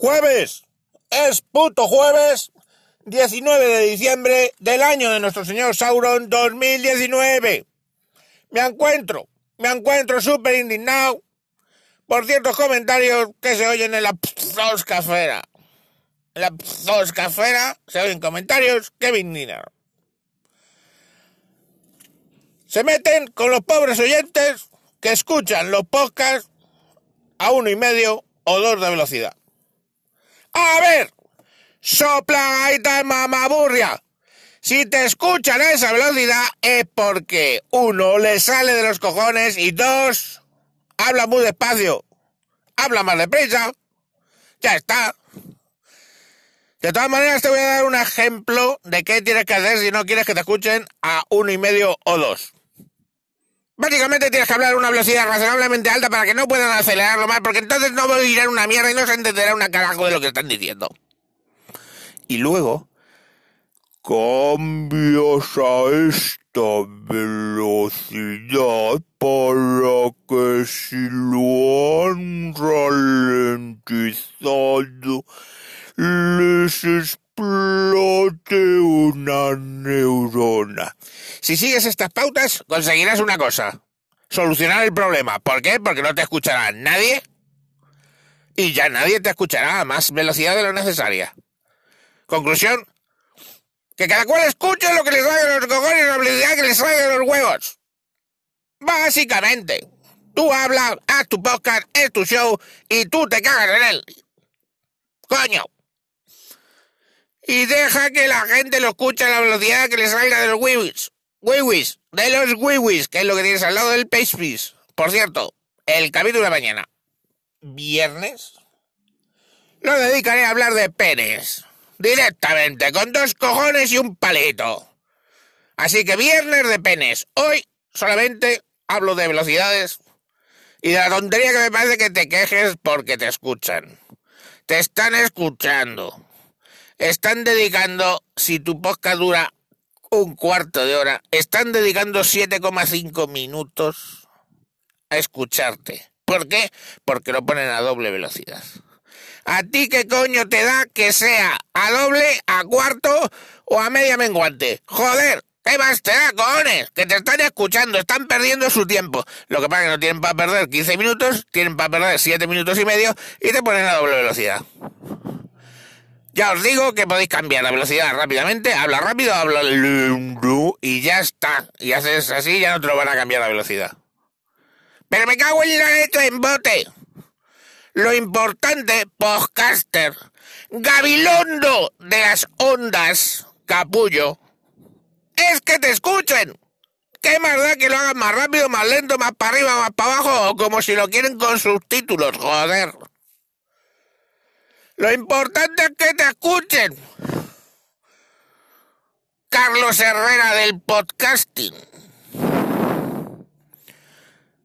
Jueves. Es puto jueves 19 de diciembre del año de nuestro señor Sauron 2019. Me encuentro, me encuentro súper indignado por ciertos comentarios que se oyen en la psoscafera. En la psoscafera se oyen comentarios que me indignan. Se meten con los pobres oyentes que escuchan los podcasts a uno y medio o dos de velocidad. A ver, sopla tal mamaburria. Si te escuchan a esa velocidad es porque uno le sale de los cojones y dos habla muy despacio, habla más deprisa. Ya está. De todas maneras te voy a dar un ejemplo de qué tienes que hacer si no quieres que te escuchen a uno y medio o dos. Básicamente tienes que hablar a una velocidad razonablemente alta para que no puedan acelerarlo más, porque entonces no oírán una mierda y no se entenderá una carajo de lo que están diciendo. Y luego cambias a esta velocidad para que si lo han ralentizado les explote una. Si sigues estas pautas, conseguirás una cosa. Solucionar el problema. ¿Por qué? Porque no te escuchará nadie y ya nadie te escuchará a más velocidad de lo necesaria. Conclusión. Que cada cual escuche lo que le salga los cojones y la velocidad que le salga los huevos. Básicamente. Tú hablas, haz tu podcast, es tu show y tú te cagas en él. Coño y deja que la gente lo escuche a la velocidad que le salga de los wiwis. Wiwis, de los wiwis, que es lo que tienes al lado del page Por cierto, el capítulo de mañana, viernes, lo dedicaré a hablar de penes. Directamente, con dos cojones y un palito. Así que viernes de penes. Hoy solamente hablo de velocidades y de la tontería que me parece que te quejes porque te escuchan. Te están escuchando están dedicando, si tu podcast dura un cuarto de hora, están dedicando 7,5 minutos a escucharte. ¿Por qué? Porque lo ponen a doble velocidad. ¿A ti qué coño te da que sea a doble, a cuarto o a media menguante? Joder, ¿qué más te da, cojones? Que te están escuchando, están perdiendo su tiempo. Lo que pasa es que no tienen para perder 15 minutos, tienen para perder 7 minutos y medio y te ponen a doble velocidad. Ya os digo que podéis cambiar la velocidad rápidamente, habla rápido, habla y ya está. Y haces así, ya no te lo van a cambiar la velocidad. Pero me cago en la letra en bote. Lo importante, podcaster, gabilondo de las ondas, capullo, es que te escuchen. ¿Qué más da que lo hagan más rápido, más lento, más para arriba, más para abajo, o como si lo quieren con subtítulos, joder? Lo importante es que te escuchen. Carlos Herrera del podcasting.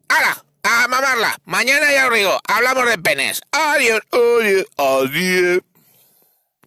¡Hala! A mamarla. Mañana ya os digo, hablamos de penes. Adiós, adiós, adiós.